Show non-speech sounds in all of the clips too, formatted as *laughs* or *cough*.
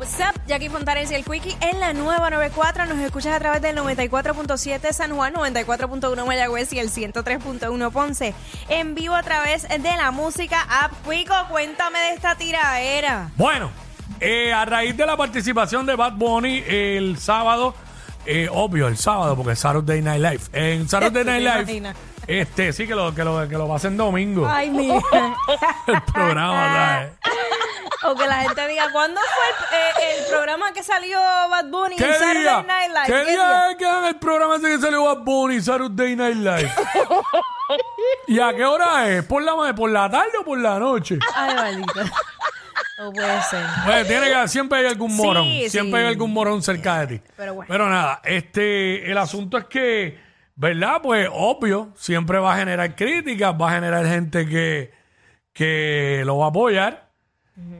What's up, Jackie Fontanes y el Quickie en la nueva 94. Nos escuchas a través del 94.7 San Juan, 94.1 Mayagüez y el 103.1 Ponce. En vivo a través de la música App Quico. Cuéntame de esta tiraera. Bueno, eh, a raíz de la participación de Bad Bunny el sábado, eh, obvio, el sábado, porque es Saturday Night Live. En Saturday *laughs* Night ¿Te Live, este, sí, que lo, que lo, que lo hacen domingo. Ay, mira. *laughs* El programa, ¿sabes? O que la gente diga, ¿cuándo fue el, eh, el programa que salió Bad Bunny ¿Qué en Saturday día? Night Live? ¿Qué día es que hagan el programa ese que salió Bad Bunny, Saturday Night Live? ¿Y a qué hora es? ¿Por la, ¿Por la tarde o por la noche? Ay, maldito. No puede ser. Pues tiene que siempre hay algún morón, Sí, siempre sí. hay algún morón cerca de ti. Pero bueno. nada, este, el asunto es que, ¿verdad? Pues obvio, siempre va a generar críticas, va a generar gente que, que lo va a apoyar.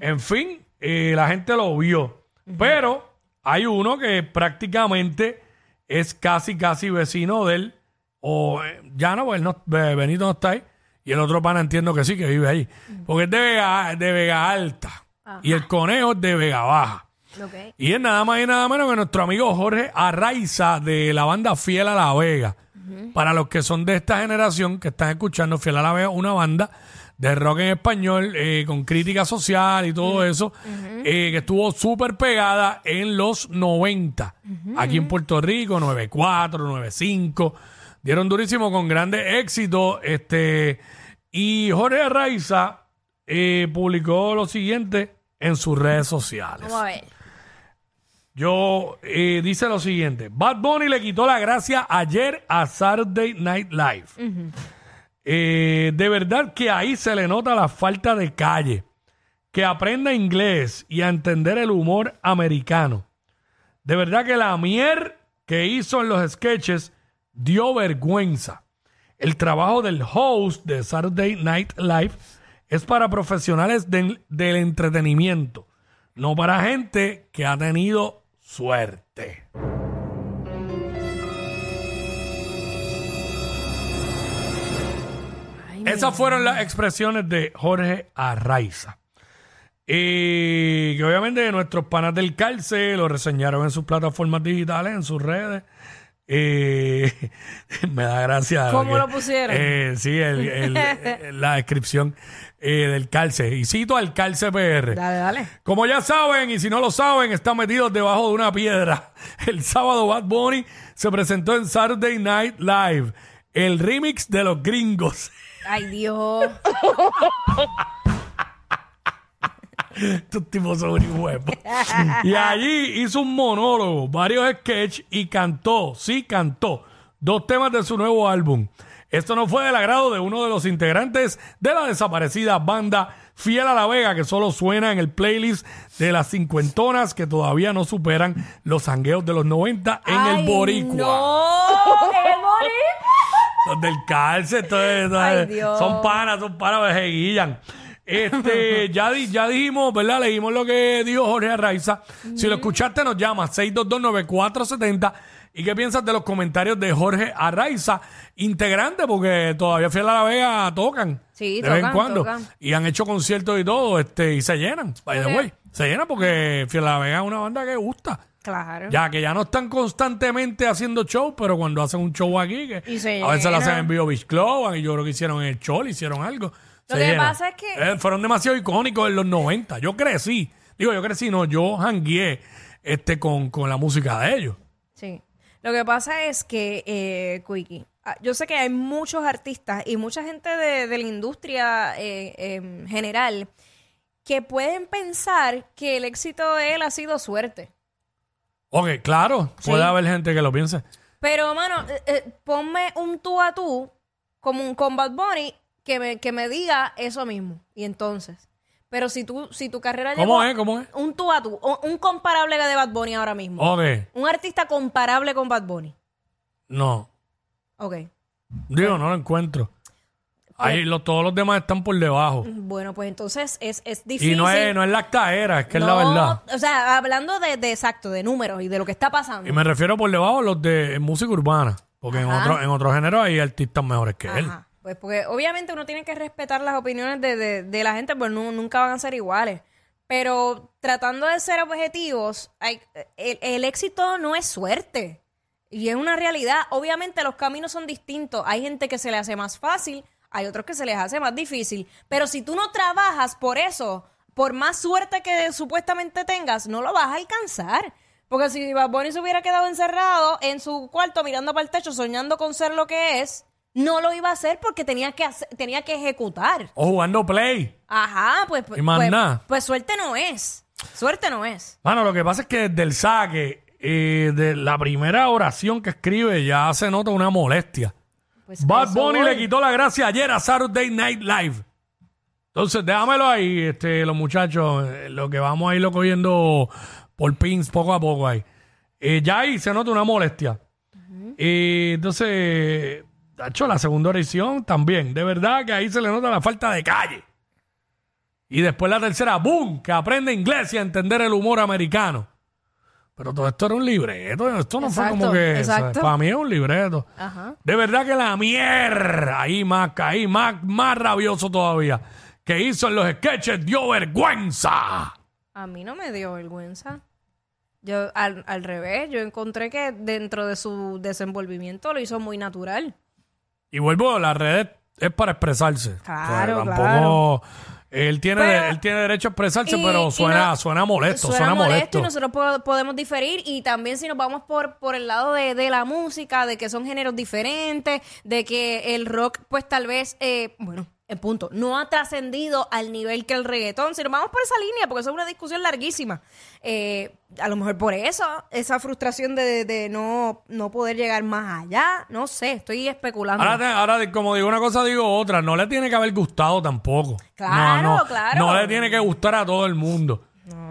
En fin, eh, la gente lo vio. Pero hay uno que prácticamente es casi, casi vecino de él. O eh, ya no, pues él no, Be- Benito no está ahí. Y el otro pana entiendo que sí, que vive ahí. Porque es de Vega, de Vega Alta. Y el conejo es de Vega Baja. Ok. Y es nada más y nada menos que nuestro amigo Jorge Arraiza de la banda Fiel a la Vega. Para los que son de esta generación que están escuchando Fiel a la Vega, una banda de rock en español eh, con crítica social y todo eso, eh, que estuvo súper pegada en los 90. Aquí en Puerto Rico, 94, 95. Dieron durísimo con grandes éxitos. Este, y Jorge Arraiza eh, publicó lo siguiente en sus redes sociales. Vamos a ver. Yo eh, dice lo siguiente: Bad Bunny le quitó la gracia ayer a Saturday Night Live. Eh, de verdad que ahí se le nota la falta de calle. Que aprenda inglés y a entender el humor americano. De verdad que la mier que hizo en los sketches dio vergüenza. El trabajo del host de Saturday Night Live es para profesionales del- del entretenimiento, no para gente que ha tenido suerte. Esas fueron las expresiones de Jorge Arraiza. Y que obviamente nuestros panas del calce lo reseñaron en sus plataformas digitales, en sus redes. Eh, *laughs* me da gracia. ¿Cómo lo pusieron? eh, sí, el- el- el- *laughs* la descripción eh, del calce. Y cito al calce PR. Dale, dale. Como ya saben, y si no lo saben, están metidos debajo de una piedra. El sábado Bad Bunny se presentó en Saturday Night Live, el remix de los gringos. *laughs* Ay, Dios. *laughs* Estos tipos son un huevo. y allí hizo un monólogo, varios sketches y cantó, sí cantó, dos temas de su nuevo álbum. Esto no fue del agrado de uno de los integrantes de la desaparecida banda Fiel a la Vega, que solo suena en el playlist de las cincuentonas que todavía no superan los sangueos de los 90 en el Boricua. No, en el Boricua. Los del cárcel, todo eso, Ay, eh, Dios. son panas, son panas, se guillan. Este, *laughs* ya, di- ya dijimos, ¿verdad? Leímos lo que dijo Jorge Arraiza. Si lo escuchaste, nos llama 6229470. ¿Y qué piensas de los comentarios de Jorge Arraiza, integrante? Porque todavía Fiel a la Vega tocan. Sí, de vez en tocan, cuando. tocan. Y han hecho conciertos y todo, este, y se llenan. By the way. Se llenan porque Fiel a la Vega es una banda que gusta. Claro. Ya que ya no están constantemente haciendo show, pero cuando hacen un show aquí, que Y se a veces lo llena. hacen en Bio Beach Club, y yo creo que hicieron el show, hicieron algo. Lo se que llena. pasa es que- Eh, fueron demasiado icónicos en los 90. Yo crecí. Digo, yo crecí, no, yo jangueé este, con, con la música de ellos. Sí. Lo que pasa es que, eh, Quickie, ah, yo sé que hay muchos artistas y mucha gente de, de la industria eh, em, general que pueden pensar que el éxito de él ha sido suerte. Ok, claro, Sí. puede haber gente que lo piense. Pero, mano, eh, eh, ponme un tú a tú como un con Bad Bunny que me, que me diga eso mismo. Y entonces. Pero si tú, si tu carrera ¿Cómo es? ¿Cómo es? Un tú a tú, o- un comparable de Bad Bunny ahora mismo. Ok, Un artista comparable con Bad Bunny. no. Ok. Digo, no lo encuentro. Ahí los, todos los demás están por debajo. Bueno, pues entonces es, es difícil. Y no es, no es la actaera, es que es la verdad. O sea, hablando de, de exacto, de números y de lo que está pasando. Y me refiero por debajo a los de música urbana. Porque en otro, en otro género hay artistas mejores que él. Ajá. Pues porque obviamente uno tiene que respetar las opiniones de, de- de la gente, pues nu- nunca van a ser iguales. Pero tratando de ser objetivos, hay- el, el éxito no es suerte. Y es una realidad. Obviamente los caminos son distintos. Hay gente que se le hace más fácil, hay otros que se les hace más difícil. Pero si tú no trabajas por eso, por más suerte que supuestamente tengas, no lo vas a alcanzar. Porque si Bad Bunny se hubiera quedado encerrado en su cuarto mirando para el techo, soñando con ser lo que es, no lo iba a hacer porque tenía que, hacer- tenía que ejecutar. O jugando play. Ajá, pues, pues, Y más pues- nada. pues suerte no es. Suerte no es. Mano, lo que pasa es que desde el saque, eh, de la primera oración que escribe, ya se nota una molestia. Pues Bad Bunny voy. le quitó la gracia ayer a Saturday Night Live. Entonces, déjamelo ahí, este, los muchachos, eh, lo que vamos a irlo cogiendo por pins poco a poco ahí. Eh, ya ahí se nota una molestia. Y entonces, hecho la segunda oración también. De verdad que ahí se le nota la falta de calle. Y después la tercera, ¡boom! Que aprende inglés y a entender el humor americano. Pero todo esto era un libreto. Esto no fue Exacto, como que. exacto. Para mí es un libreto. Ajá. De verdad que la mierda, ahí más, ahí más, más rabioso todavía, que hizo en los sketches dio vergüenza. A mí no me dio vergüenza. Yo, al, al revés, yo encontré que dentro de su desenvolvimiento lo hizo muy natural. Y vuelvo, las redes es para expresarse. Claro, tampoco, claro. Él tiene, Pero- él tiene derecho a expresarse, Y- pero suena, no- suena molesto, suena, Suena molesto molesto. y nosotros po- podemos diferir y también si nos vamos por, por el lado de, de la música, de que son géneros diferentes, de que el rock pues tal vez, eh, bueno, en punto, no ha trascendido al nivel que el reggaetón. Si nos vamos por esa línea, porque eso es una discusión larguísima, eh, a lo mejor por eso, esa frustración de, de no, no poder llegar más allá, no sé, estoy especulando. Ahora, te- ahora, como digo una cosa, digo otra. No le tiene que haber gustado tampoco. Claro, no, no, claro. No le tiene que gustar a todo el mundo.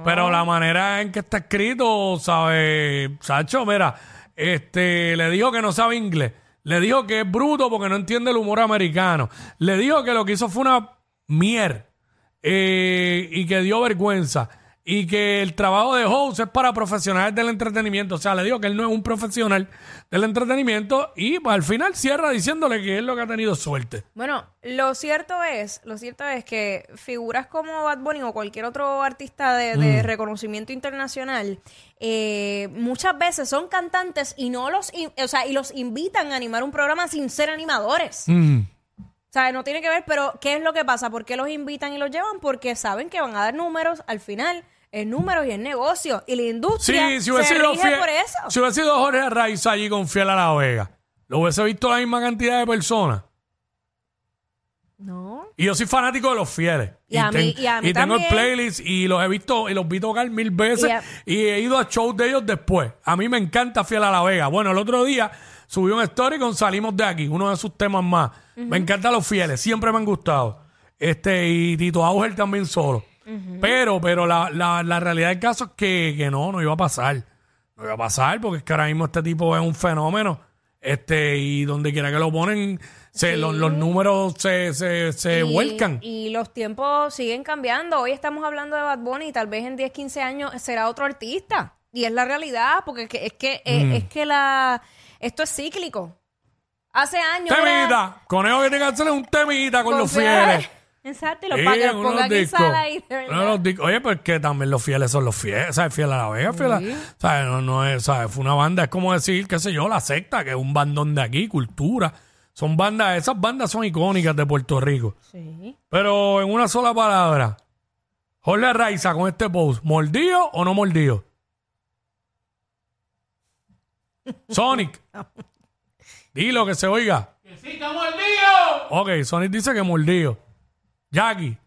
Pero la manera en que está escrito, ¿sabes? Sacho, mira, este, le dijo que no sabe inglés. Le dijo que es bruto porque no entiende el humor americano. Le dijo que lo que hizo fue una mier eh, y que dio vergüenza. Y que el trabajo de host es para profesionales del entretenimiento. O sea, le digo que él no es un profesional del entretenimiento y pues, al final cierra diciéndole que es lo que ha tenido suerte. Bueno, lo cierto es, lo cierto es que figuras como Bad Bunny o cualquier otro artista de, de reconocimiento internacional, eh, muchas veces son cantantes y no los, in- o sea, y los invitan a animar un programa sin ser animadores. Mm. O sea, no tiene que ver, pero ¿qué es lo que pasa? ¿Por qué los invitan y los llevan? Porque saben que van a dar números al final. Es números y es negocio. Y la Sí, industria si hubiese se sido rige fiel, por eso. si hubiese sido Jorge Arraiza allí con Fiel a la Vega, lo hubiese visto la misma cantidad de personas. No. Y yo soy fanático de los fieles. Y a mí- y a mí tengo el también. playlist y los he visto y los vi tocar mil veces Y a- y he ido a shows de ellos después. A mí me encanta Fiel a la Vega. Bueno, el otro día subí un story con Salimos de aquí, uno de sus temas más. Me encantan los fieles, siempre me han gustado. Este, y Tito Auger también solo. Pero, pero la, la, la realidad del caso es que, que no, no iba a pasar. No iba a pasar porque es que ahora mismo este tipo es un fenómeno. Este, y donde quiera que lo ponen, se, Sí. los, los números se, se, se Y- vuelcan. Y los tiempos siguen cambiando. Hoy estamos hablando de Bad Bunny y tal vez en 10, 15 años será otro artista. Y es la realidad, porque es que, es que, eh, Mm. es que la, esto es cíclico. Hace años. era- Temita. Conejo que hacer es un temita con, los Confiar- fieles. *laughs* Exacto, y los Sí, para que los sala ahí, de Uno de verdad. los discos. Oye, pues que también los fieles son los fieles. ¿Sabes? Fiel a la Vega, fiel a- ¿sabes? No, no es, ¿sabes? Fue una banda, es como decir, qué sé yo, la secta, que es un bandón de aquí, cultura. Son bandas, esas bandas son icónicas de Puerto Rico. Sí. Pero en una sola palabra, Jorge Raiza con este post, ¿mordido o no mordido? *laughs* Sonic. Dilo que se oiga. Que sí, está mordido. Ok, Sonic dice que mordido. Jackie.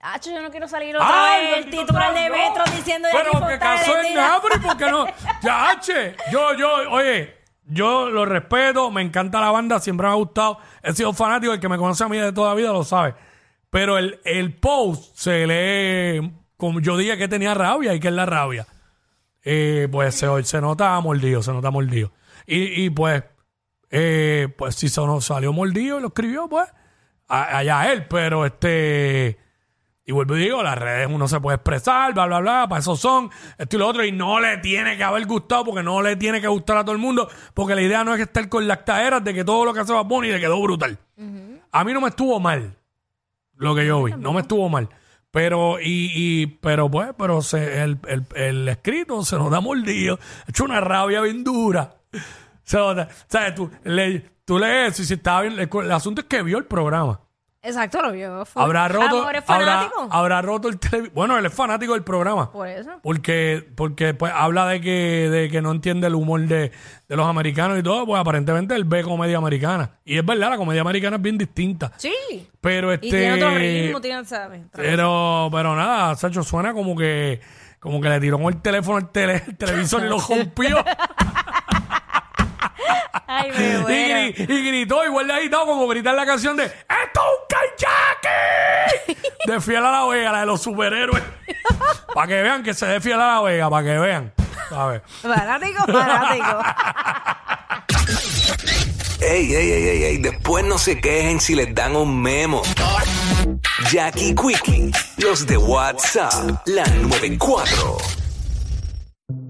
Hacho, yo no quiero salir otra vez el bendito titular de Metro diciendo Pero Jackie que Fontana caso le en tira. nada, pero ¿y por qué no? *laughs* Ya, H, yo, yo, oye, yo lo respeto, me encanta la banda, siempre me ha gustado. He sido fanático, el que me conoce a mí de toda la vida lo sabe. Pero el, el post se lee, como yo dije que tenía rabia y que es la rabia. Eh, pues se, se nota mordido, se nota mordido. Y, y pues, eh, pues si se nos salió mordido y lo escribió, pues, a- allá a él, pero este. Y vuelvo y digo, las redes uno se puede expresar, bla, bla, bla, para eso son, esto y lo otro, y no le tiene que haber gustado porque no le tiene que gustar a todo el mundo, porque la idea no es estar con las taderas de que todo lo que hace Bad Bunny le quedó brutal. A mí no me estuvo mal lo que yo vi, no me estuvo mal. Pero, y, y pero pues, pero se, el, el, el escrito se nos da mordido, ha hecho una rabia bien dura. Nota- ¿sabes? Tú, le- tú lees eso y si estaba bien, el, el asunto es que vio el programa. Exacto, lo vio. Fue- Habrá roto, Amor, ¿es habrá, fanático? habrá roto el televisor. Bueno, él es fanático del programa. Por eso. Porque, porque pues habla de que, de que no entiende el humor de, de los americanos y todo, pues aparentemente él ve comedia americana. Y es verdad, la comedia americana es bien distinta. Sí. Pero este. Y tiene otro ritmo, tiene, ¿sabes? Pero, pero nada, Sacho, suena como que, como que le tiró el teléfono al tele- el televisor y lo *laughs* rompió. Ay, me y, gri- y gritó, igual de agitado, como gritar la canción de ¡Esto es un kayak! *laughs* de Fiel a la Vega, la de los superhéroes. para que vean que se de Fiel a la Vega, para que vean. ¿Sabes? Fanático, fanático. Ey, ey, ey, ey, ey, después no se quejen si les dan un memo. Jackie Quickie, los de WhatsApp, la 94.